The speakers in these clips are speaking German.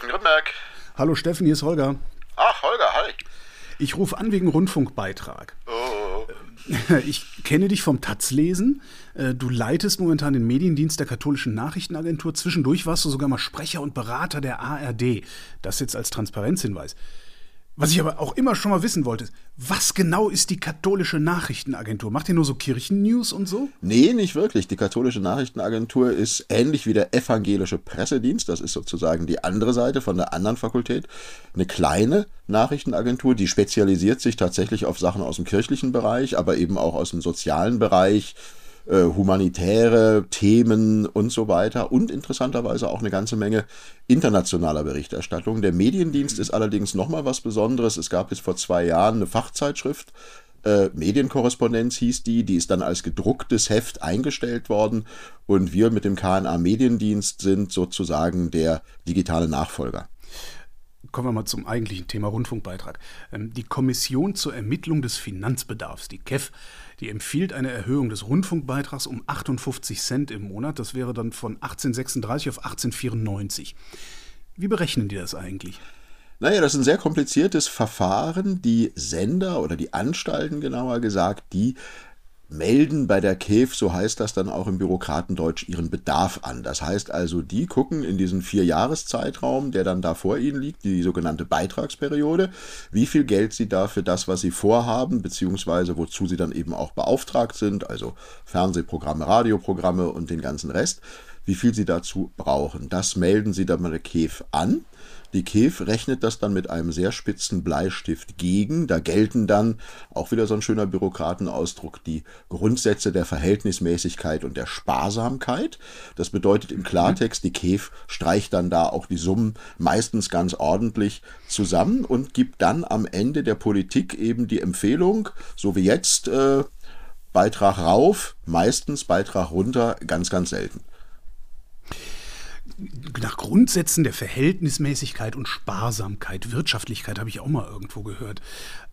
Steffen Grünberg. Hallo Steffen, hier ist Holger. Ach, Holger, hi. Ich rufe an wegen Rundfunkbeitrag. Oh. Ich kenne dich vom Taz-Lesen. Äh, Du leitest momentan den Mediendienst der katholischen Nachrichtenagentur. Zwischendurch warst du sogar mal Sprecher und Berater der ARD. Das jetzt als Transparenzhinweis. Was ich aber auch immer schon mal wissen wollte, was genau ist die katholische Nachrichtenagentur? Macht ihr nur so Kirchennews und so? Nee, nicht wirklich. Die katholische Nachrichtenagentur ist ähnlich wie der evangelische Pressedienst. Das ist sozusagen die andere Seite von der anderen Fakultät. Eine kleine Nachrichtenagentur, die spezialisiert sich tatsächlich auf Sachen aus dem kirchlichen Bereich, aber eben auch aus dem sozialen Bereich, äh, humanitäre Themen und so weiter und interessanterweise auch eine ganze Menge internationaler Berichterstattung. Der Mediendienst ist allerdings nochmal was Besonderes. Es gab jetzt vor zwei Jahren eine Fachzeitschrift, äh, Medienkorrespondenz hieß die, die ist dann als gedrucktes Heft eingestellt worden und wir mit dem KNA Mediendienst sind sozusagen der digitale Nachfolger. Kommen wir mal zum eigentlichen Thema Rundfunkbeitrag. Ähm, Die Kommission zur Ermittlung des Finanzbedarfs, die KEF, die empfiehlt eine Erhöhung des Rundfunkbeitrags um 58 Cent im Monat. Das wäre dann von 1836 auf 1894. Wie berechnen die das eigentlich? Naja, das ist ein sehr kompliziertes Verfahren. Die Sender oder die Anstalten genauer gesagt, die melden bei der KEF, so heißt das dann auch im Bürokratendeutsch, ihren Bedarf an. Das heißt also, die gucken in diesen vier Jahreszeitraum, der dann da vor ihnen liegt, die sogenannte Beitragsperiode, wie viel Geld sie da für das, was sie vorhaben, beziehungsweise wozu sie dann eben auch beauftragt sind, also Fernsehprogramme, Radioprogramme und den ganzen Rest, wie viel sie dazu brauchen. Das melden sie dann bei der KEF an. Die KEF rechnet das dann mit einem sehr spitzen Bleistift gegen. Da gelten dann, auch wieder so ein schöner Bürokratenausdruck, die Grundsätze der Verhältnismäßigkeit und der Sparsamkeit. Das bedeutet im Klartext, die KEF streicht dann da auch die Summen meistens ganz ordentlich zusammen und gibt dann am Ende der Politik eben die Empfehlung, so wie jetzt, äh, Beitrag rauf, meistens Beitrag runter, ganz, ganz selten. Nach Grundsätzen der Verhältnismäßigkeit und Sparsamkeit, Wirtschaftlichkeit habe ich auch mal irgendwo gehört.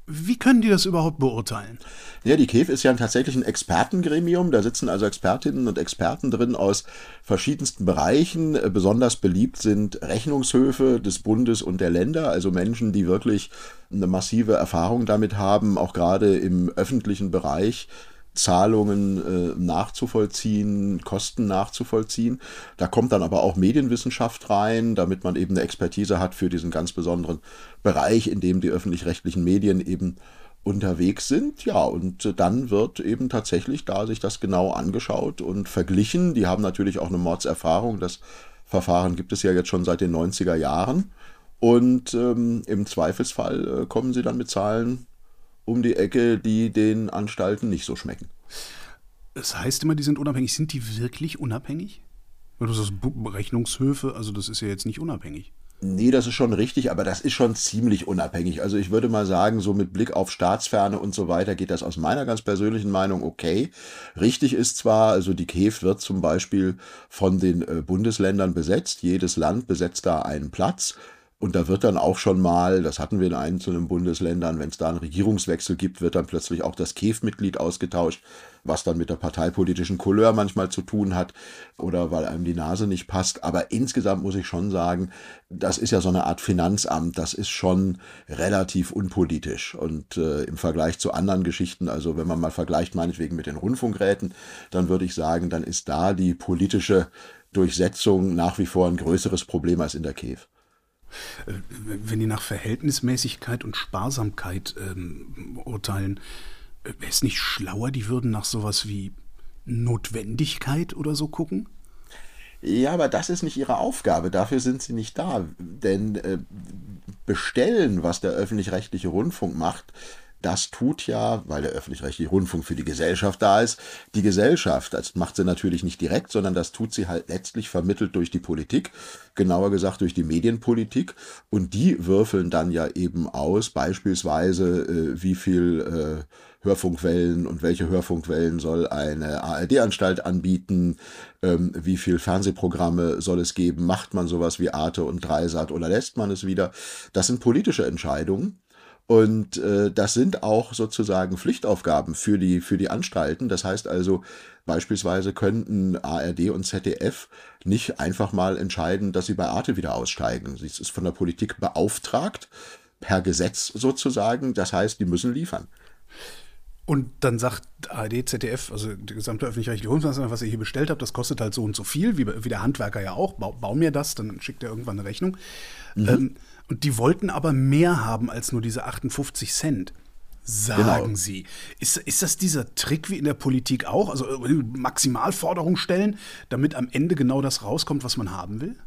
Wie können die das überhaupt beurteilen? Ja, die KEF ist ja tatsächlich ein Expertengremium. Da sitzen also Expertinnen und Experten drin aus verschiedensten Bereichen. Besonders beliebt sind Rechnungshöfe des Bundes und der Länder, also Menschen, die wirklich eine massive Erfahrung damit haben, auch gerade im öffentlichen Bereich Zahlungen äh, nachzuvollziehen, Kosten nachzuvollziehen. Da kommt dann aber auch Medienwissenschaft rein, damit man eben eine Expertise hat für diesen ganz besonderen Bereich, in dem die öffentlich-rechtlichen Medien eben unterwegs sind. Ja, und dann wird eben tatsächlich da sich das genau angeschaut und verglichen. Die haben natürlich auch eine Mordserfahrung. Das Verfahren gibt es ja jetzt schon seit den 90er Jahren. Und ähm, im Zweifelsfall äh, kommen sie dann mit Zahlen um die Ecke, die den Anstalten nicht so schmecken. Es heißt immer, die sind unabhängig. Sind die wirklich unabhängig? Weil du sagst Rechnungshöfe, also das ist ja jetzt nicht unabhängig. Nee, das ist schon richtig, aber das ist schon ziemlich unabhängig. Also ich würde mal sagen, so mit Blick auf Staatsferne und so weiter geht das aus meiner ganz persönlichen Meinung okay. Richtig ist zwar, also die KEF wird zum Beispiel von den äh, Bundesländern besetzt. Jedes Land besetzt da einen Platz. Und da wird dann auch schon mal, das hatten wir in einzelnen Bundesländern, wenn es da einen Regierungswechsel gibt, wird dann plötzlich auch das KEF-Mitglied ausgetauscht, was dann mit der parteipolitischen Couleur manchmal zu tun hat oder weil einem die Nase nicht passt. Aber insgesamt muss ich schon sagen, das ist ja so eine Art Finanzamt, das ist schon relativ unpolitisch. Und äh, im Vergleich zu anderen Geschichten, also wenn man mal vergleicht meinetwegen mit den Rundfunkräten, dann würde ich sagen, dann ist da die politische Durchsetzung nach wie vor ein größeres Problem als in der KEF. Äh, Wenn die nach Verhältnismäßigkeit und Sparsamkeit ähm, urteilen, äh, wäre es nicht schlauer, die würden nach sowas wie Notwendigkeit oder so gucken? Ja, aber das ist nicht ihre Aufgabe. Dafür sind sie nicht da. Denn äh, bestellen, was der öffentlich-rechtliche Rundfunk macht, das tut ja, weil der öffentlich-rechtliche Rundfunk für die Gesellschaft da ist, die Gesellschaft. Das macht sie natürlich nicht direkt, sondern das tut sie halt letztlich vermittelt durch die Politik, genauer gesagt durch die Medienpolitik. Und die würfeln dann ja eben aus, beispielsweise, äh, wie viel äh, Hörfunkwellen und welche Hörfunkwellen soll eine ARD-Anstalt anbieten, ähm, wie viel Fernsehprogramme soll es geben, macht man sowas wie Arte und Dreisat oder lässt man es wieder. Das sind politische Entscheidungen. Und äh, das sind auch sozusagen Pflichtaufgaben für die, für die Anstalten. Das heißt also, beispielsweise könnten ARD und ZDF nicht einfach mal entscheiden, dass sie bei Arte wieder aussteigen. Sie ist von der Politik beauftragt, per Gesetz sozusagen. Das heißt, die müssen liefern. Und dann sagt ARD, ZDF, also die gesamte öffentlich-rechtliche Rundfunkanstalt, was ihr hier bestellt habt, das kostet halt so und so viel, wie, wie der Handwerker ja auch. Bau, bau, mir das, dann schickt er irgendwann eine Rechnung. Mhm. Ähm, und die wollten aber mehr haben als nur diese 58 Cent. Sagen genau. Sie. Ist, ist das dieser Trick wie in der Politik auch? Also äh, Maximalforderung stellen, damit am Ende genau das rauskommt, was man haben will?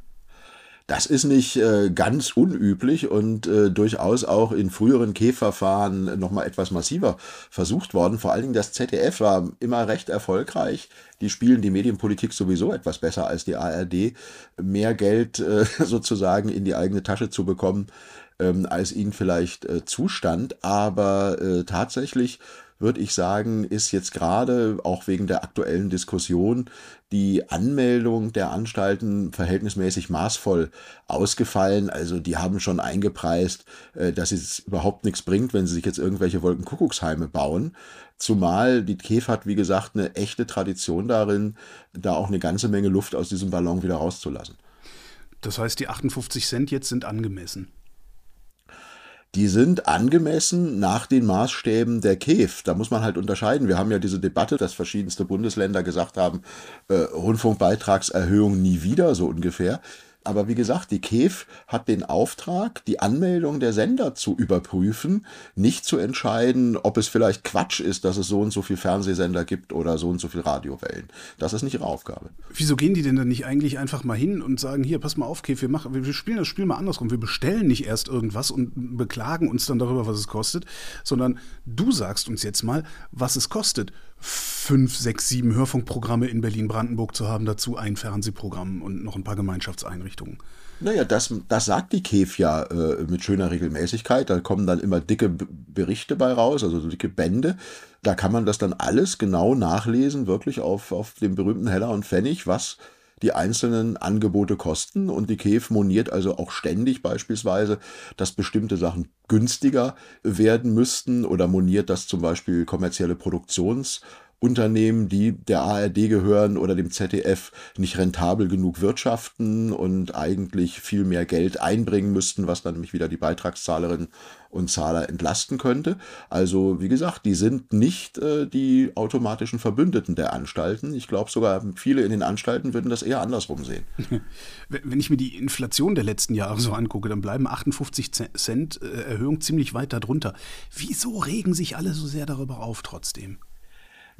Das ist nicht äh, ganz unüblich und äh, durchaus auch in früheren Käferfahren nochmal etwas massiver versucht worden. Vor allen Dingen das ZDF war immer recht erfolgreich. Die spielen die Medienpolitik sowieso etwas besser als die ARD. Mehr Geld äh, sozusagen in die eigene Tasche zu bekommen, ähm, als ihnen vielleicht äh, zustand. Aber äh, tatsächlich würde ich sagen, ist jetzt gerade auch wegen der aktuellen Diskussion die Anmeldung der Anstalten verhältnismäßig maßvoll ausgefallen. Also die haben schon eingepreist, äh, dass es überhaupt nichts bringt, wenn sie sich jetzt irgendwelche Wolkenkuckucksheime bauen. Zumal die KEF hat, wie gesagt, eine echte Tradition darin, da auch eine ganze Menge Luft aus diesem Ballon wieder rauszulassen. Das heißt, die 58 Cent jetzt sind angemessen die sind angemessen nach den Maßstäben der KEF. Da muss man halt unterscheiden. Wir haben ja diese Debatte, dass verschiedenste Bundesländer gesagt haben, äh, Rundfunkbeitragserhöhung nie wieder, so ungefähr. Aber wie gesagt, die KEF hat den Auftrag, die Anmeldung der Sender zu überprüfen, nicht zu entscheiden, ob es vielleicht Quatsch ist, dass es so und so viel Fernsehsender gibt oder so und so viel Radiowellen. Das ist nicht ihre Aufgabe. Wieso gehen die denn dann nicht eigentlich einfach mal hin und sagen, hier, pass mal auf, KEF, wir, machen, wir spielen das Spiel mal andersrum. Wir bestellen nicht erst irgendwas und beklagen uns dann darüber, was es kostet, sondern du sagst uns jetzt mal, was es kostet fünf, sechs, sieben Hörfunkprogramme in Berlin-Brandenburg zu haben, dazu ein Fernsehprogramm und noch ein paar Gemeinschaftseinrichtungen. Naja, das, das sagt die KEF ja äh, mit schöner Regelmäßigkeit. Da kommen dann immer dicke Berichte bei raus, also dicke Bände. Da kann man das dann alles genau nachlesen, wirklich auf, auf dem berühmten Heller und Pfennig, was die einzelnen Angebote kosten. Und die KEF moniert also auch ständig beispielsweise, dass bestimmte Sachen günstiger werden müssten oder moniert, dass zum Beispiel kommerzielle Produktions- Unternehmen, die der ARD gehören oder dem ZDF nicht rentabel genug wirtschaften und eigentlich viel mehr Geld einbringen müssten, was dann nämlich wieder die Beitragszahlerinnen und Zahler entlasten könnte. Also wie gesagt, die sind nicht äh, die automatischen Verbündeten der Anstalten. Ich glaube sogar, viele in den Anstalten würden das eher andersrum sehen. Wenn ich mir die Inflation der letzten Jahre so angucke, dann bleiben 58 Cent äh, Erhöhung ziemlich weit darunter. Wieso regen sich alle so sehr darüber auf trotzdem?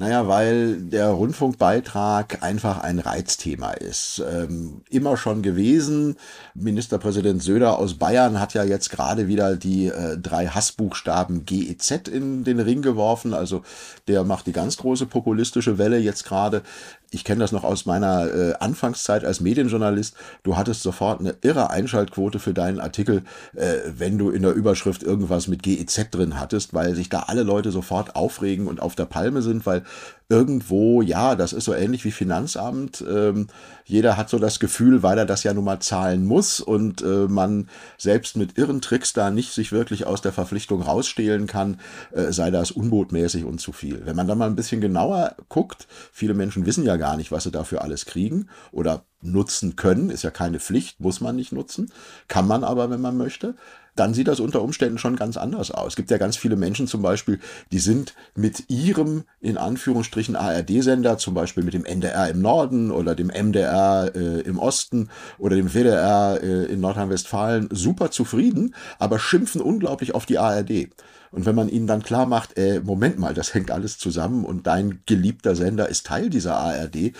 Naja, weil der Rundfunkbeitrag einfach ein Reizthema ist. Ähm, immer schon gewesen. Ministerpräsident Söder aus Bayern hat ja jetzt gerade wieder die äh, drei Hassbuchstaben GEZ in den Ring geworfen. Also der macht die ganz große populistische Welle jetzt gerade ich kenne das noch aus meiner äh, Anfangszeit als Medienjournalist. Du hattest sofort eine irre Einschaltquote für deinen Artikel, äh, wenn du in der Überschrift irgendwas mit GEZ drin hattest, weil sich da alle Leute sofort aufregen und auf der Palme sind, weil irgendwo, ja, das ist so ähnlich wie Finanzamt. Ähm, jeder hat so das Gefühl, weil er das ja nun mal zahlen muss und äh, man selbst mit irren Tricks da nicht sich wirklich aus der Verpflichtung rausstehlen kann, äh, sei das unbotmäßig und zu viel. Wenn man da mal ein bisschen genauer guckt, viele Menschen wissen ja gar nicht, was sie dafür alles kriegen oder nutzen können, ist ja keine Pflicht, muss man nicht nutzen, kann man aber, wenn man möchte dann sieht das unter Umständen schon ganz anders aus. Es gibt ja ganz viele Menschen zum Beispiel, die sind mit ihrem, in Anführungsstrichen, ARD-Sender, zum Beispiel mit dem NDR im Norden oder dem MDR äh, im Osten oder dem WDR äh, in Nordrhein-Westfalen super zufrieden, aber schimpfen unglaublich auf die ARD. Und wenn man ihnen dann klar macht, äh, Moment mal, das hängt alles zusammen und dein geliebter Sender ist Teil dieser ARD, äh,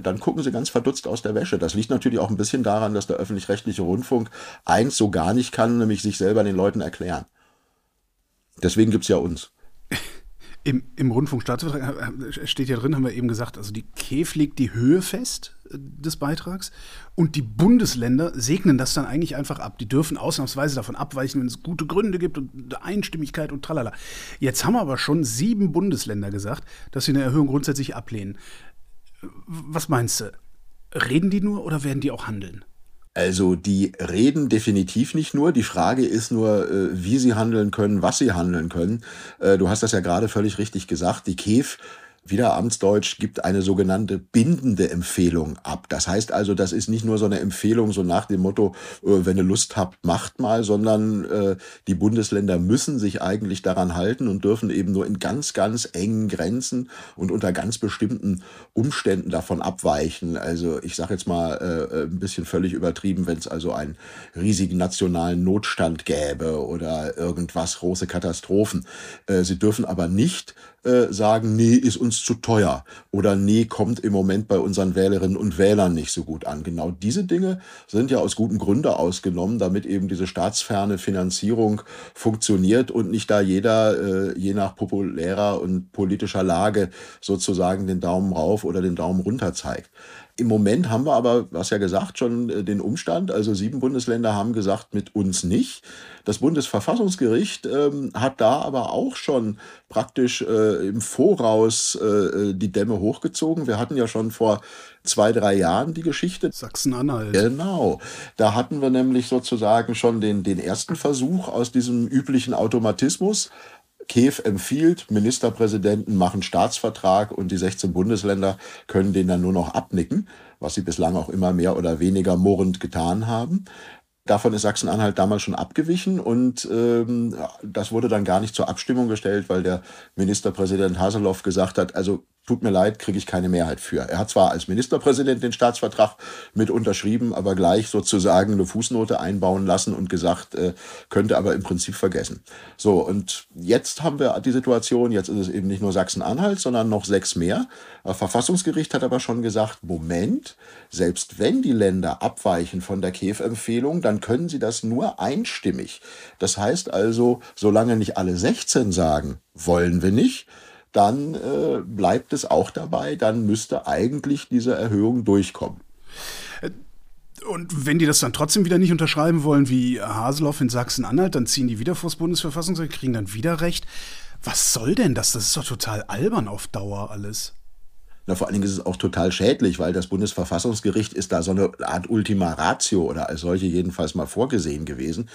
dann gucken sie ganz verdutzt aus der Wäsche. Das liegt natürlich auch ein bisschen daran, dass der öffentlich-rechtliche Rundfunk eins so gar nicht kann, nämlich sich selber den Leuten erklären. Deswegen gibt's ja uns. Im, Im Rundfunkstaatsvertrag äh, steht ja drin, haben wir eben gesagt, also die KEF legt die Höhe fest äh, des Beitrags und die Bundesländer segnen das dann eigentlich einfach ab. Die dürfen ausnahmsweise davon abweichen, wenn es gute Gründe gibt und Einstimmigkeit und tralala. Jetzt haben aber schon sieben Bundesländer gesagt, dass sie eine Erhöhung grundsätzlich ablehnen. Was meinst du? Reden die nur oder werden die auch handeln? Also die reden definitiv nicht nur. Die Frage ist nur, äh, wie sie handeln können, was sie handeln können. Äh, du hast das ja gerade völlig richtig gesagt. Die KEF wieder Amtsdeutsch gibt eine sogenannte bindende Empfehlung ab. Das heißt also, das ist nicht nur so eine Empfehlung so nach dem Motto, äh, wenn ihr Lust habt, macht mal, sondern äh, die Bundesländer müssen sich eigentlich daran halten und dürfen eben nur in ganz, ganz engen Grenzen und unter ganz bestimmten Umständen davon abweichen. Also ich sage jetzt mal äh, ein bisschen völlig übertrieben, wenn es also einen riesigen nationalen Notstand gäbe oder irgendwas, große Katastrophen. Sie dürfen aber nicht sagen, nee, ist uns zu teuer oder nee, kommt im Moment bei unseren Wählerinnen und Wählern nicht so gut an. Genau diese Dinge sind ja aus guten Gründen ausgenommen, damit eben diese staatsferne Finanzierung funktioniert und nicht da jeder äh, je nach populärer und politischer Lage sozusagen den Daumen rauf oder den Daumen runter zeigt. Im Moment haben wir aber, hast ja gesagt, schon äh, den Umstand. Also sieben Bundesländer haben gesagt, mit uns nicht. Das Bundesverfassungsgericht ähm, hat da aber auch schon praktisch äh, im Voraus äh, die Dämme hochgezogen. Wir hatten ja schon vor zwei, drei Jahren die Geschichte. Sachsen-Anhalt. Genau. Da hatten wir nämlich sozusagen schon den, den ersten Versuch aus diesem üblichen Automatismus. Kiew empfiehlt, Ministerpräsidenten machen Staatsvertrag und die 16 Bundesländer können den dann nur noch abnicken, was sie bislang auch immer mehr oder weniger murrend getan haben. Davon ist Sachsen-Anhalt damals schon abgewichen und ähm, das wurde dann gar nicht zur Abstimmung gestellt, weil der Ministerpräsident Haseloff gesagt hat, also tut mir leid, kriege ich keine Mehrheit für. Er hat zwar als Ministerpräsident den Staatsvertrag mit unterschrieben, aber gleich sozusagen eine Fußnote einbauen lassen und gesagt, äh, könnte aber im Prinzip vergessen. So, und jetzt haben wir die Situation, jetzt ist es eben nicht nur Sachsen-Anhalt, sondern noch sechs mehr. Das Verfassungsgericht hat aber schon gesagt, Moment, selbst wenn die Länder abweichen von der KEF-Empfehlung, dann können sie das nur einstimmig. Das heißt also, solange nicht alle 16 sagen, wollen wir nicht, dann äh, bleibt es auch dabei, dann müsste eigentlich diese Erhöhung durchkommen. Und wenn die das dann trotzdem wieder nicht unterschreiben wollen, wie Haseloff in Sachsen-Anhalt, dann ziehen die wieder vor das Bundesverfassungsgericht, kriegen dann wieder Recht. Was soll denn das? Das ist doch total albern auf Dauer alles. Na, vor allen Dingen ist es auch total schädlich, weil das Bundesverfassungsgericht ist da so eine Art Ultima Ratio oder als solche jedenfalls mal vorgesehen gewesen.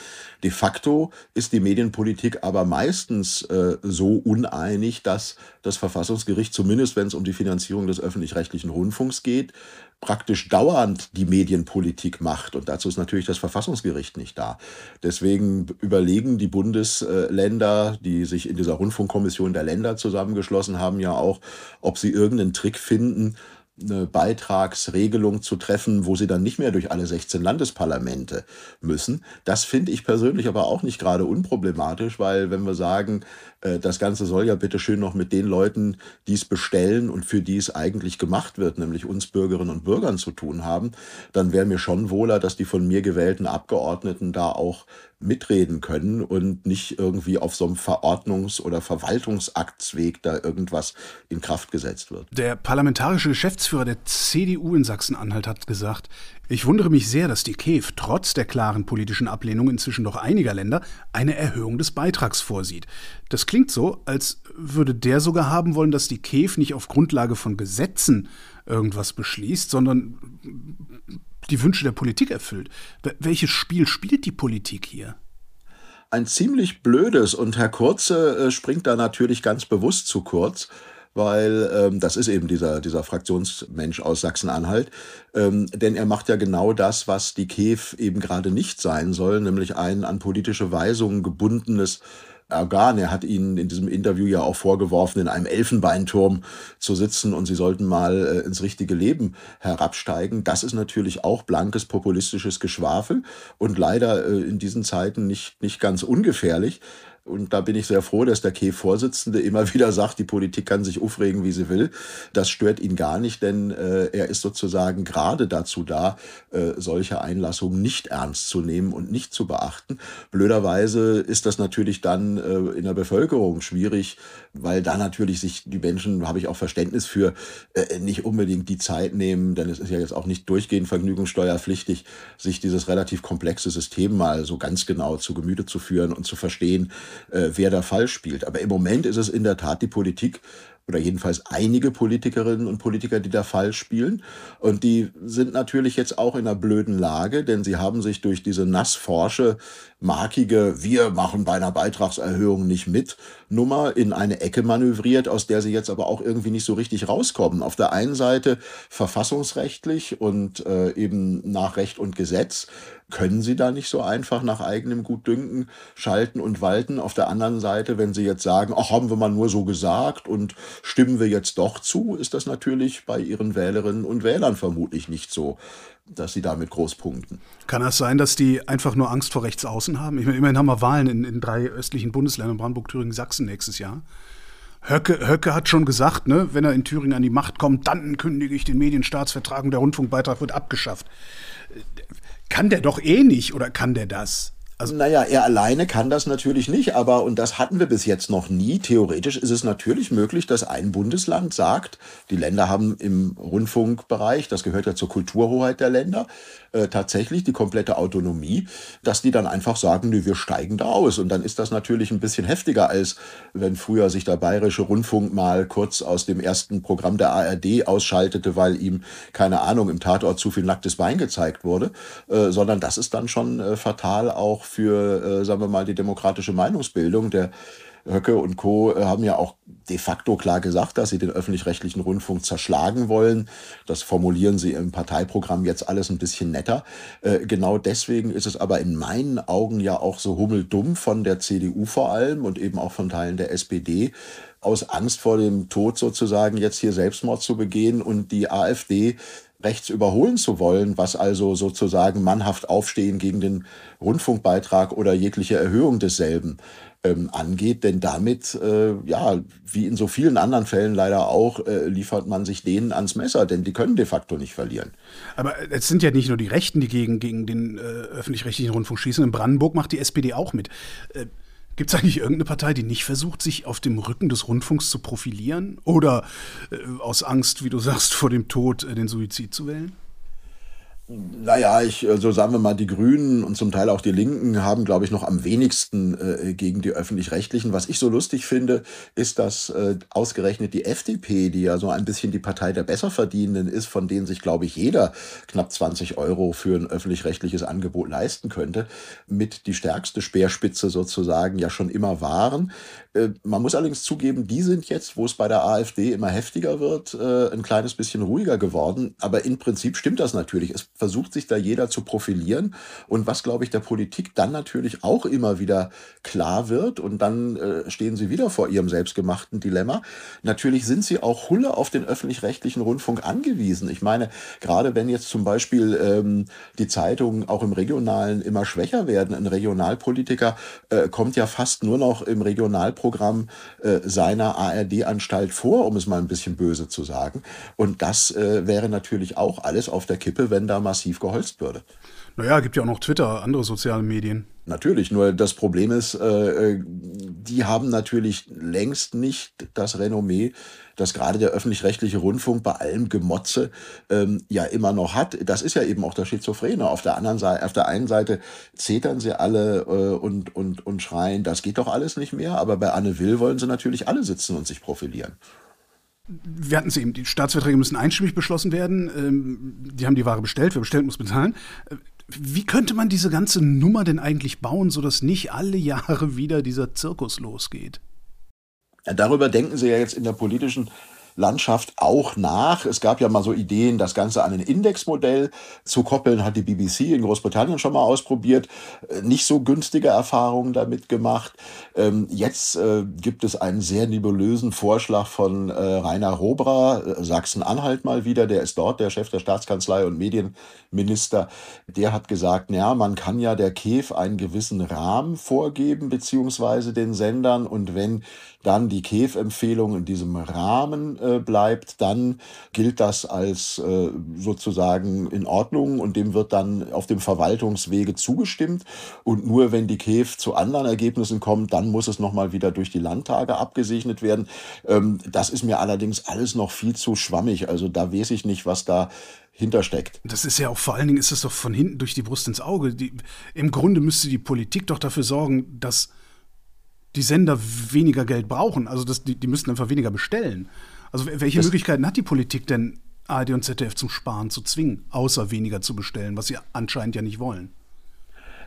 De facto ist die Medienpolitik aber meistens äh, so uneinig, dass das Verfassungsgericht, zumindest wenn es um die Finanzierung des öffentlich-rechtlichen Rundfunks geht, praktisch dauernd die Medienpolitik macht. Und dazu ist natürlich das Verfassungsgericht nicht da. Deswegen überlegen die Bundesländer, die sich in dieser Rundfunkkommission der Länder zusammengeschlossen haben, ja auch, ob sie irgendeinen Trick finden, eine Beitragsregelung zu treffen, wo sie dann nicht mehr durch alle 16 Landesparlamente müssen. Das finde ich persönlich aber auch nicht gerade unproblematisch, weil wenn wir sagen, äh, das Ganze soll ja bitte schön noch mit den Leuten, die es bestellen und für die es eigentlich gemacht wird, nämlich uns Bürgerinnen und Bürgern zu tun haben, dann wäre mir schon wohler, dass die von mir gewählten Abgeordneten da auch mitreden können und nicht irgendwie auf so einem Verordnungs- oder Verwaltungsaktsweg da irgendwas in Kraft gesetzt wird. Der parlamentarische Geschäftsführer der CDU in Sachsen-Anhalt hat gesagt, ich wundere mich sehr, dass die KEF trotz der klaren politischen Ablehnung inzwischen doch einiger Länder eine Erhöhung des Beitrags vorsieht. Das klingt so, als würde der sogar haben wollen, dass die KEF nicht auf Grundlage von Gesetzen irgendwas beschließt, sondern die Wünsche der Politik erfüllt. Welches Spiel spielt die Politik hier? Ein ziemlich blödes und Herr Kurze äh, springt da natürlich ganz bewusst zu kurz weil ähm, das ist eben dieser, dieser Fraktionsmensch aus Sachsen-Anhalt. Ähm, denn er macht ja genau das, was die KEF eben gerade nicht sein soll, nämlich ein an politische Weisungen gebundenes Organ. Er hat ihnen in diesem Interview ja auch vorgeworfen, in einem Elfenbeinturm zu sitzen und sie sollten mal äh, ins richtige Leben herabsteigen. Das ist natürlich auch blankes populistisches Geschwafel und leider äh, in diesen Zeiten nicht, nicht ganz ungefährlich. Und da bin ich sehr froh, dass der K-Vorsitzende immer wieder sagt, die Politik kann sich aufregen, wie sie will. Das stört ihn gar nicht, denn äh, er ist sozusagen gerade dazu da, äh, solche Einlassungen nicht ernst zu nehmen und nicht zu beachten. Blöderweise ist das natürlich dann äh, in der Bevölkerung schwierig, weil da natürlich sich die Menschen, habe ich auch Verständnis für, äh, nicht unbedingt die Zeit nehmen, denn es ist ja jetzt auch nicht durchgehend vergnügungssteuerpflichtig, sich dieses relativ komplexe System mal so ganz genau zu Gemüte zu führen und zu verstehen, äh, wer da falsch spielt. Aber im Moment ist es in der Tat die Politik, oder jedenfalls einige Politikerinnen und Politiker, die da falsch spielen. Und die sind natürlich jetzt auch in einer blöden Lage, denn sie haben sich durch diese nassforsche, markige, wir machen bei einer Beitragserhöhung nicht mit, Nummer in eine Ecke manövriert, aus der sie jetzt aber auch irgendwie nicht so richtig rauskommen. Auf der einen Seite verfassungsrechtlich und äh, eben nach Recht und Gesetz können sie da nicht so einfach nach eigenem Gutdünken schalten und walten. Auf der anderen Seite, wenn sie jetzt sagen, ach, haben wir mal nur so gesagt und stimmen wir jetzt doch zu, ist das natürlich bei ihren Wählerinnen und Wählern vermutlich nicht so, dass sie damit groß punkten. Kann das sein, dass die einfach nur Angst vor Rechtsaußen haben? Ich meine, immerhin haben wir Wahlen in, in drei östlichen Bundesländern, Brandenburg, Thüringen, Sachsen nächstes Jahr. Höcke, Höcke hat schon gesagt, ne, wenn er in Thüringen an die Macht kommt, dann kündige ich den Medienstaatsvertrag und der Rundfunkbeitrag wird abgeschafft. Kann der doch eh nicht oder kann der das? Also, naja, er alleine kann das natürlich nicht, aber, und das hatten wir bis jetzt noch nie, theoretisch ist es natürlich möglich, dass ein Bundesland sagt, die Länder haben im Rundfunkbereich, das gehört ja zur Kulturhoheit der Länder, äh, tatsächlich die komplette Autonomie, dass die dann einfach sagen, nö, wir steigen da aus. Und dann ist das natürlich ein bisschen heftiger, als wenn früher sich der Bayerische Rundfunk mal kurz aus dem ersten Programm der ARD ausschaltete, weil ihm, keine Ahnung, im Tatort zu viel nacktes Bein gezeigt wurde, äh, sondern das ist dann schon äh, fatal auch für, äh, sagen wir mal, die demokratische Meinungsbildung. Der Höcke und Co. Äh, haben ja auch de facto klar gesagt, dass sie den öffentlich-rechtlichen Rundfunk zerschlagen wollen. Das formulieren sie im Parteiprogramm jetzt alles ein bisschen netter. Äh, genau deswegen ist es aber in meinen Augen ja auch so hummeldumm von der CDU vor allem und eben auch von Teilen der SPD, aus Angst vor dem Tod sozusagen jetzt hier Selbstmord zu begehen und die AfD rechts überholen zu wollen, was also sozusagen mannhaft Aufstehen gegen den Rundfunkbeitrag oder jegliche Erhöhung desselben ähm, angeht. Denn damit, äh, ja, wie in so vielen anderen Fällen leider auch, äh, liefert man sich denen ans Messer, denn die können de facto nicht verlieren. Aber es sind ja nicht nur die Rechten, die gegen, gegen den äh, öffentlich-rechtlichen Rundfunk schießen. In Brandenburg macht die SPD auch mit. Gibt es eigentlich irgendeine Partei, die nicht versucht, sich auf dem Rücken des Rundfunks zu profilieren? Oder äh, aus Angst, wie du sagst, vor dem Tod äh, den Suizid zu wählen? Naja, ich, so also sagen wir mal, die Grünen und zum Teil auch die Linken haben, glaube ich, noch am wenigsten äh, gegen die öffentlich-rechtlichen. Was ich so lustig finde, ist, dass äh, ausgerechnet die FDP, die ja so ein bisschen die Partei der Besserverdienenden ist, von denen sich, glaube ich, jeder knapp 20 Euro für ein öffentlich-rechtliches Angebot leisten könnte, mit die stärkste Speerspitze sozusagen ja schon immer waren. Äh, man muss allerdings zugeben, die sind jetzt, wo es bei der AfD immer heftiger wird, äh, ein kleines bisschen ruhiger geworden. Aber im Prinzip stimmt das natürlich. Es versucht sich da jeder zu profilieren. Und was, glaube ich, der Politik dann natürlich auch immer wieder klar wird, und dann äh, stehen sie wieder vor ihrem selbstgemachten Dilemma. Natürlich sind sie auch Hulle auf den öffentlich-rechtlichen Rundfunk angewiesen. Ich meine, gerade wenn jetzt zum Beispiel ähm, die Zeitungen auch im Regionalen immer schwächer werden, ein Regionalpolitiker äh, kommt ja fast nur noch im Regionalprogramm äh, seiner ARD-Anstalt vor, um es mal ein bisschen böse zu sagen. Und das äh, wäre natürlich auch alles auf der Kippe, wenn da massiv geholzt würde. Naja, gibt ja auch noch Twitter, andere soziale Medien. Natürlich, nur das Problem ist, äh, äh, die haben natürlich längst nicht das Renommee, das gerade der öffentlich-rechtliche Rundfunk bei allem Gemotze ähm, ja immer noch hat. Das ist ja eben auch der Schizophrene. Auf der anderen Seite, auf der einen Seite zetern sie alle äh, und, und, und schreien, das geht doch alles nicht mehr, aber bei Anne Will wollen sie natürlich alle sitzen und sich profilieren wir hatten es eben, die Staatsverträge müssen einstimmig beschlossen werden. Ähm, die haben die Ware bestellt, wer bestellt, muss bezahlen. Äh, wie könnte man diese ganze Nummer denn eigentlich bauen, sodass nicht alle Jahre wieder dieser Zirkus losgeht? Darüber denken Sie ja jetzt in der politischen Landschaft auch nach. Es gab ja mal so Ideen, das Ganze an ein Indexmodell zu koppeln, hat die BBC in Großbritannien schon mal ausprobiert. Äh, nicht so günstige Erfahrungen damit gemacht. Ähm, jetzt äh, gibt es einen sehr nebulösen Vorschlag von äh, Rainer Robra, Sachsen-Anhalt mal wieder, der ist dort der Chef der Staatskanzlei und Medienminister. Der hat gesagt, ja, man kann ja der KEF einen gewissen Rahmen vorgeben, beziehungsweise den Sendern. Und wenn dann die KEF-Empfehlung in diesem Rahmen äh, bleibt, dann gilt das als äh, sozusagen in Ordnung und dem wird dann auf dem Verwaltungswege zugestimmt. Und nur wenn die KEF zu anderen Ergebnissen kommt, dann muss es nochmal wieder durch die Landtage abgesegnet werden. Ähm, das ist mir allerdings alles noch viel zu schwammig. Also da weiß ich nicht, was da hintersteckt. Das ist ja auch vor allen Dingen ist es doch von hinten durch die Brust ins Auge. Die, Im Grunde müsste die Politik doch dafür sorgen, dass die Sender weniger Geld brauchen. Also das, die, die müssten einfach weniger bestellen. Also welche das Möglichkeiten hat die Politik denn, ARD und ZDF zum Sparen zu zwingen, außer weniger zu bestellen, was sie anscheinend ja nicht wollen?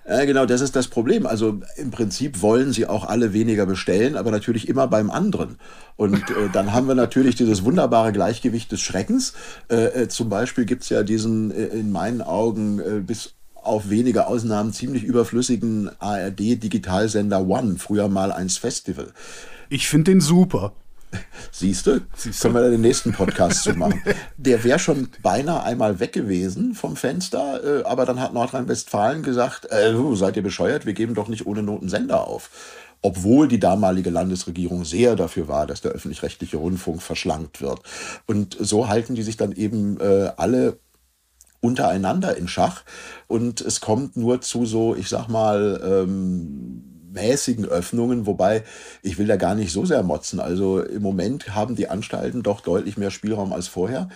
Äh, genau, das ist das Problem. Also im Prinzip wollen sie auch alle weniger bestellen, aber natürlich immer beim anderen. Und äh, dann haben wir natürlich dieses wunderbare Gleichgewicht des Schreckens. Äh, äh zum Beispiel gibt es ja diesen äh, in meinen Augen äh, bis auf wenige Ausnahmen ziemlich überflüssigen ARD-Digitalsender One, früher mal eins Festival. Ich finde den super. Siehst du? Können wir da den nächsten Podcast zu machen. Der wäre schon beinahe einmal weg gewesen vom Fenster, äh, aber dann hat Nordrhein-Westfalen gesagt, äh, seid ihr bescheuert, wir geben doch nicht ohne Noten Sender auf. Obwohl die damalige Landesregierung sehr dafür war, dass der öffentlich-rechtliche Rundfunk verschlankt wird. Und so halten die sich dann eben äh, alle untereinander in Schach. Und es kommt nur zu so, ich sag mal, ähm, mäßigen Öffnungen, wobei ich will da gar nicht so sehr motzen. Also im Moment haben die Anstalten doch deutlich mehr Spielraum als vorher.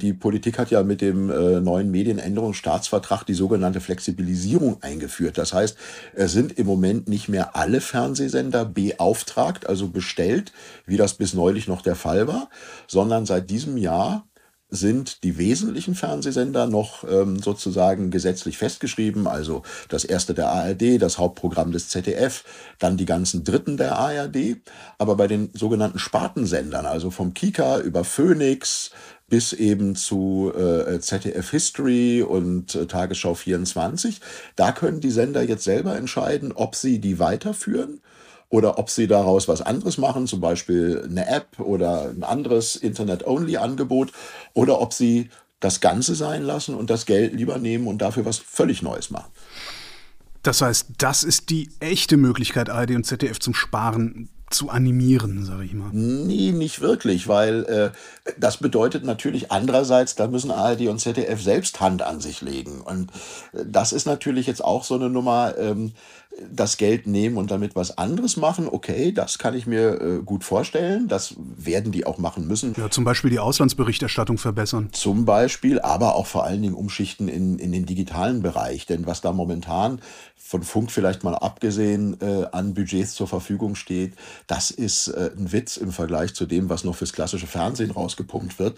Die Politik hat ja mit dem äh, neuen Medienänderungsstaatsvertrag die sogenannte Flexibilisierung eingeführt. Das heißt, es sind im Moment nicht mehr alle Fernsehsender beauftragt, also bestellt, wie das bis neulich noch der Fall war, sondern seit diesem Jahr sind die wesentlichen Fernsehsender noch ähm, sozusagen gesetzlich festgeschrieben, also das erste der ARD, das Hauptprogramm des ZDF, dann die ganzen Dritten der ARD. Aber bei den sogenannten Spartensendern, also vom Kika über Phoenix bis eben zu äh, ZDF History und äh, Tagesschau 24, da können die Sender jetzt selber entscheiden, ob sie die weiterführen oder ob sie daraus was anderes machen, zum Beispiel eine App oder ein anderes Internet-Only-Angebot, oder ob sie das Ganze sein lassen und das Geld lieber nehmen und dafür was völlig Neues machen. Das heißt, das ist die echte Möglichkeit, ARD und ZDF zum Sparen zu animieren, sage ich mal. Nee, nicht wirklich, weil äh, das bedeutet natürlich andererseits, da müssen ARD und ZDF selbst Hand an sich legen. Und äh, das ist natürlich jetzt auch so eine Nummer, ähm, das Geld nehmen und damit was anderes machen, okay, das kann ich mir äh, gut vorstellen. Das werden die auch machen müssen. Ja, zum Beispiel die Auslandsberichterstattung verbessern. Zum Beispiel, aber auch vor allen Dingen umschichten in, in den digitalen Bereich. Denn was da momentan von Funk vielleicht mal abgesehen äh, an Budgets zur Verfügung steht, das ist äh, ein Witz im Vergleich zu dem, was noch fürs klassische Fernsehen rausgepumpt wird.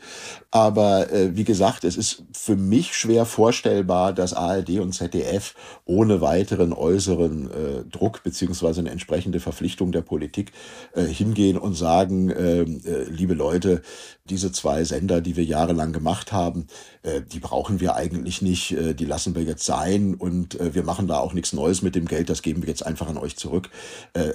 Aber äh, wie gesagt, es ist für mich schwer vorstellbar, dass ARD und ZDF ohne weiteren äußeren äh, Druck beziehungsweise eine entsprechende Verpflichtung der Politik äh, hingehen und sagen, äh, äh, liebe Leute, diese zwei Sender, die wir jahrelang gemacht haben, äh, die brauchen wir eigentlich nicht, äh, die lassen wir jetzt sein und wir machen da auch nichts Neues mit dem Geld, das geben wir jetzt einfach an euch zurück.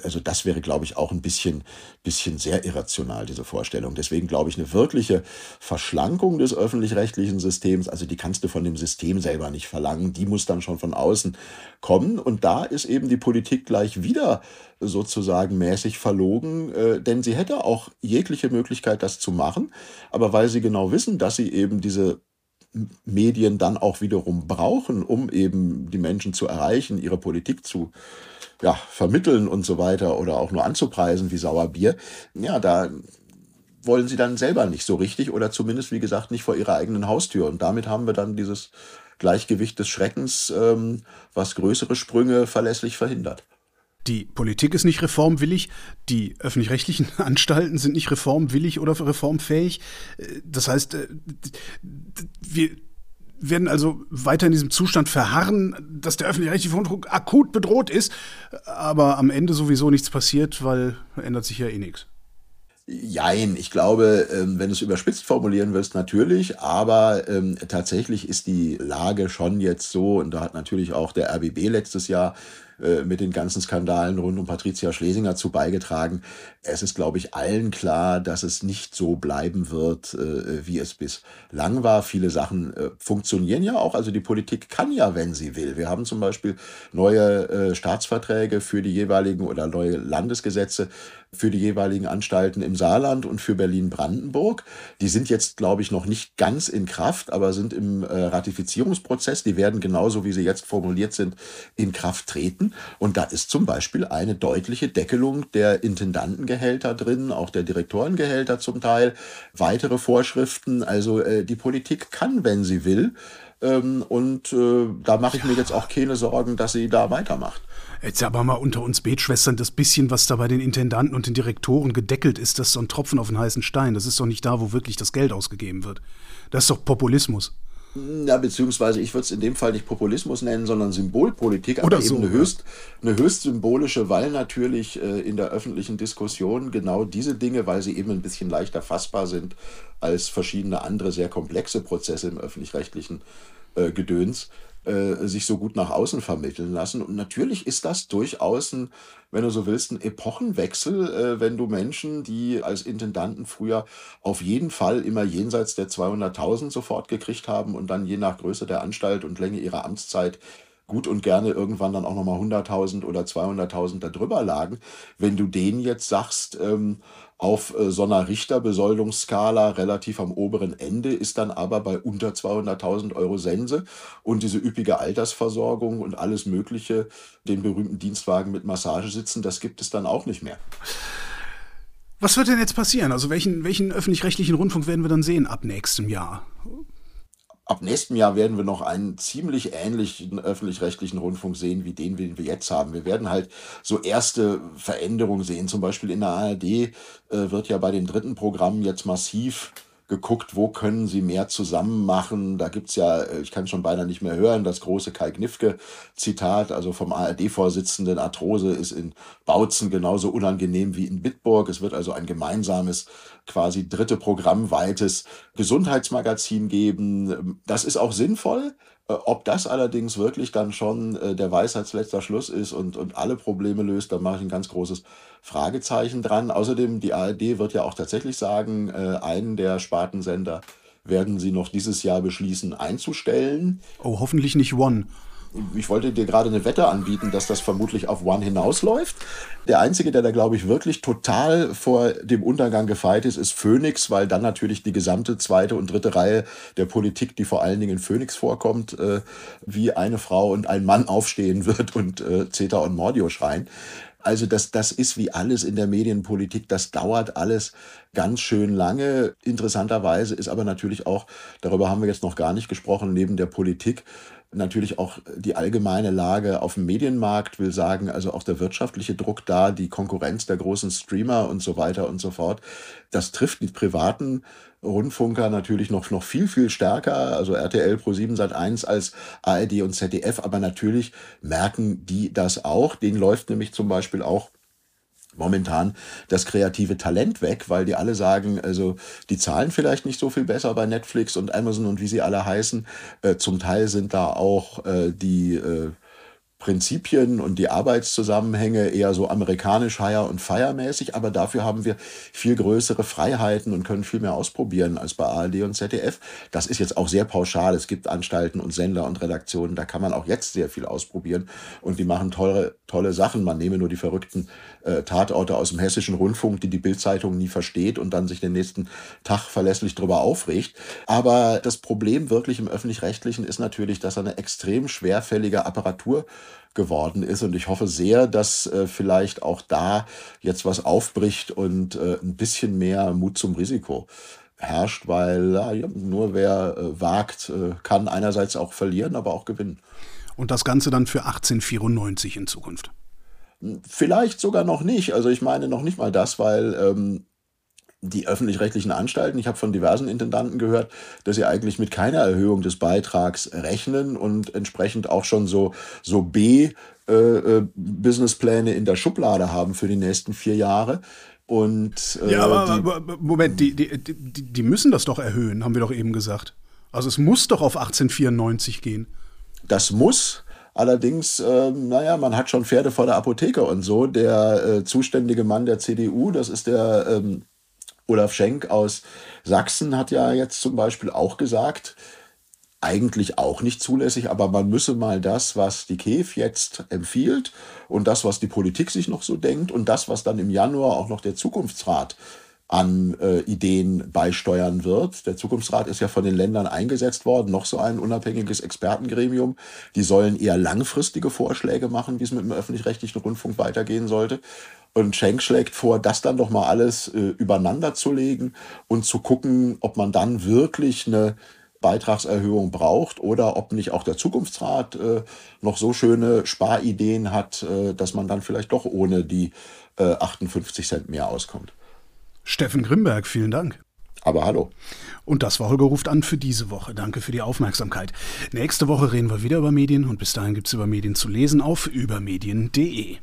Also das wäre, glaube ich, auch ein bisschen, bisschen sehr irrational, diese Vorstellung. Deswegen glaube ich, eine wirkliche Verschlankung des öffentlich-rechtlichen Systems, also die kannst du von dem System selber nicht verlangen, die muss dann schon von außen kommen und da ist eben die Politik gleich wieder sozusagen mäßig verlogen, äh, denn sie hätte auch jegliche Möglichkeit, das zu machen, aber weil sie genau wissen, dass sie eben diese Medien dann auch wiederum brauchen, um eben die Menschen zu erreichen, ihre Politik zu ja, vermitteln und so weiter oder auch nur anzupreisen wie Sauerbier, ja, da wollen sie dann selber nicht so richtig oder zumindest, wie gesagt, nicht vor ihrer eigenen Haustür. Und damit haben wir dann dieses Gleichgewicht des Schreckens, ähm, was größere Sprünge verlässlich verhindert. Die Politik ist nicht reformwillig, die öffentlich-rechtlichen Anstalten sind nicht reformwillig oder reformfähig. Das heißt, äh, wir werden also weiter in diesem Zustand verharren, dass der öffentlich-rechtliche Rundfunk akut bedroht ist, aber am Ende sowieso nichts passiert, weil ändert sich ja eh nichts. Jein, ich glaube, ähm, wenn du es überspitzt formulieren willst, natürlich, aber ähm, tatsächlich ist die Lage schon jetzt so, und da hat natürlich auch der RBB letztes Jahr äh, mit den ganzen Skandalen rund um Patricia Schlesinger zu beigetragen. Es ist, glaube ich, allen klar, dass es nicht so bleiben wird, äh, wie es bislang war. Viele Sachen äh, funktionieren ja auch. Also die Politik kann ja, wenn sie will. Wir haben zum Beispiel neue Staatsverträge für die jeweiligen oder neue Landesgesetze für die jeweiligen Anstalten im Saarland und für Berlin-Brandenburg. Die sind jetzt, glaube ich, noch nicht ganz in Kraft, aber sind im Ratifizierungsprozess. Die werden genauso, wie sie jetzt formuliert sind, in Kraft treten. Und da ist zum Beispiel eine deutliche Deckelung der Intendantengehälter drin, auch der Direktorengehälter zum Teil, weitere Vorschriften. Also äh, die Politik kann, wenn sie will, ähm, und äh, da mache ich mir jetzt auch keine Sorgen, dass sie da weitermacht. Jetzt aber mal unter uns Betschwestern, das bisschen, was da bei den Intendanten und den Direktoren gedeckelt ist, das ist so ein Tropfen auf den heißen Stein. Das ist doch nicht da, wo wirklich das Geld ausgegeben wird. Das ist doch Populismus. Ja, beziehungsweise ich würde es in dem Fall nicht Populismus nennen, sondern Symbolpolitik, aber Oder so, eben eine, höchst, eine höchst symbolische, weil natürlich äh, in der öffentlichen Diskussion genau diese Dinge, weil sie eben ein bisschen leichter fassbar sind als verschiedene andere sehr komplexe Prozesse im öffentlich-rechtlichen äh, Gedöns, äh, sich so gut nach außen vermitteln lassen. Und natürlich ist das durchaus ein, wenn du so willst, ein Epochenwechsel, äh, wenn du Menschen, die als Intendanten früher auf jeden Fall immer jenseits der 200.000 sofort gekriegt haben und dann je nach Größe der Anstalt und Länge ihrer Amtszeit gut und gerne irgendwann dann auch nochmal 100.000 oder 200.000 darüber lagen. Wenn du denen jetzt sagst, ähm, auf äh, so einer Richterbesoldungsskala relativ am oberen Ende ist dann aber bei unter 200.000 Euro Sense und diese üppige Altersversorgung und alles Mögliche, den berühmten Dienstwagen mit Massagesitzen, das gibt es dann auch nicht mehr. Was wird denn jetzt passieren? Also welchen, welchen öffentlich-rechtlichen Rundfunk werden wir dann sehen ab nächstem Jahr? Ab nächstem Jahr werden wir noch einen ziemlich ähnlichen öffentlich-rechtlichen Rundfunk sehen, wie den, den wir jetzt haben. Wir werden halt so erste Veränderungen sehen. Zum Beispiel in der ARD äh, wird ja bei den dritten Programmen jetzt massiv geguckt, wo können sie mehr zusammen machen. Da gibt's ja, äh, ich kann schon beinahe nicht mehr hören, das große Kai Gnifke-Zitat, also vom ARD-Vorsitzenden Arthrose ist in Bautzen genauso unangenehm wie in Bitburg. Es wird also ein gemeinsames, quasi dritte programmweites Gesundheitsmagazin geben. Das ist auch sinnvoll. Äh, ob das allerdings wirklich dann schon äh, der Weisheitsletzter Schluss ist und, und alle Probleme löst, da mache ich ein ganz großes Fragezeichen dran. Außerdem, die ARD wird ja auch tatsächlich sagen, äh, einen der Spartensender werden sie noch dieses Jahr beschließen einzustellen. Oh, hoffentlich nicht One ich wollte dir gerade eine Wette anbieten, dass das vermutlich auf One hinausläuft. Der einzige, der da, glaube ich, wirklich total vor dem Untergang gefeit ist, ist Phoenix, weil dann natürlich die gesamte zweite und dritte Reihe der Politik, die vor allen Dingen in Phoenix vorkommt, äh, wie eine Frau und ein Mann aufstehen wird und äh, Zeta und Mordio schreien. Also das, das ist wie alles in der Medienpolitik, das dauert alles ganz schön lange. Interessanterweise ist aber natürlich auch, darüber haben wir jetzt noch gar nicht gesprochen, neben der Politik natürlich auch die allgemeine Lage auf dem Medienmarkt, will sagen, also auch der wirtschaftliche Druck da, die Konkurrenz der großen Streamer und so weiter und so fort. Das trifft die privaten Rundfunker natürlich noch, noch viel, viel stärker, also RTL Pro 7 Sat 1 als ARD und ZDF, aber natürlich merken die das auch. Den läuft nämlich zum Beispiel auch momentan das kreative Talent weg, weil die alle sagen, also die zahlen vielleicht nicht so viel besser bei Netflix und Amazon und wie sie alle heißen. Äh, zum Teil sind da auch äh, die äh, Prinzipien und die Arbeitszusammenhänge eher so amerikanisch Hire- und Feiermäßig, aber dafür haben wir viel größere Freiheiten und können viel mehr ausprobieren als bei ARD und ZDF. Das ist jetzt auch sehr pauschal. Es gibt Anstalten und Sender und Redaktionen, da kann man auch jetzt sehr viel ausprobieren und die machen tolle, tolle Sachen. Man nehme nur die verrückten äh, Tatorte aus dem hessischen Rundfunk, die die Bildzeitung nie versteht und dann sich den nächsten Tag verlässlich darüber aufregt. Aber das Problem wirklich im öffentlich-rechtlichen ist natürlich, dass eine extrem schwerfällige Apparatur geworden ist. Und ich hoffe sehr, dass äh, vielleicht auch da jetzt was aufbricht und äh, ein bisschen mehr Mut zum Risiko herrscht, weil ja, nur wer äh, wagt, äh, kann einerseits auch verlieren, aber auch gewinnen. Und das Ganze dann für 1894 in Zukunft. Vielleicht sogar noch nicht. Also ich meine noch nicht mal das, weil ähm, die öffentlich-rechtlichen Anstalten, ich habe von diversen Intendanten gehört, dass sie eigentlich mit keiner Erhöhung des Beitrags rechnen und entsprechend auch schon so, so B-Businesspläne äh, äh in der Schublade haben für die nächsten vier Jahre. Und, äh, ja, aber, die, aber Moment, die, die, die, die müssen das doch erhöhen, haben wir doch eben gesagt. Also es muss doch auf 1894 gehen. Das muss. Allerdings, äh, naja, man hat schon Pferde vor der Apotheke und so. Der äh, zuständige Mann der CDU, das ist der ähm, Olaf Schenk aus Sachsen, hat ja jetzt zum Beispiel auch gesagt, eigentlich auch nicht zulässig, aber man müsse mal das, was die KEF jetzt empfiehlt und das, was die Politik sich noch so denkt und das, was dann im Januar auch noch der Zukunftsrat an äh, Ideen beisteuern wird. Der Zukunftsrat ist ja von den Ländern eingesetzt worden, noch so ein unabhängiges Expertengremium. Die sollen eher langfristige Vorschläge machen, wie es mit dem öffentlich-rechtlichen Rundfunk weitergehen sollte. Und Schenk schlägt vor, das dann doch mal alles äh, übereinander zu legen und zu gucken, ob man dann wirklich eine Beitragserhöhung braucht oder ob nicht auch der Zukunftsrat äh, noch so schöne Sparideen hat, äh, dass man dann vielleicht doch ohne die äh, 58 Cent mehr auskommt. Steffen Grimberg, vielen Dank. Aber hallo. Und das war Holger ruft an für diese Woche. Danke für die Aufmerksamkeit. Nächste Woche reden wir wieder über Medien und bis dahin gibt es über Medien zu lesen auf übermedien.de.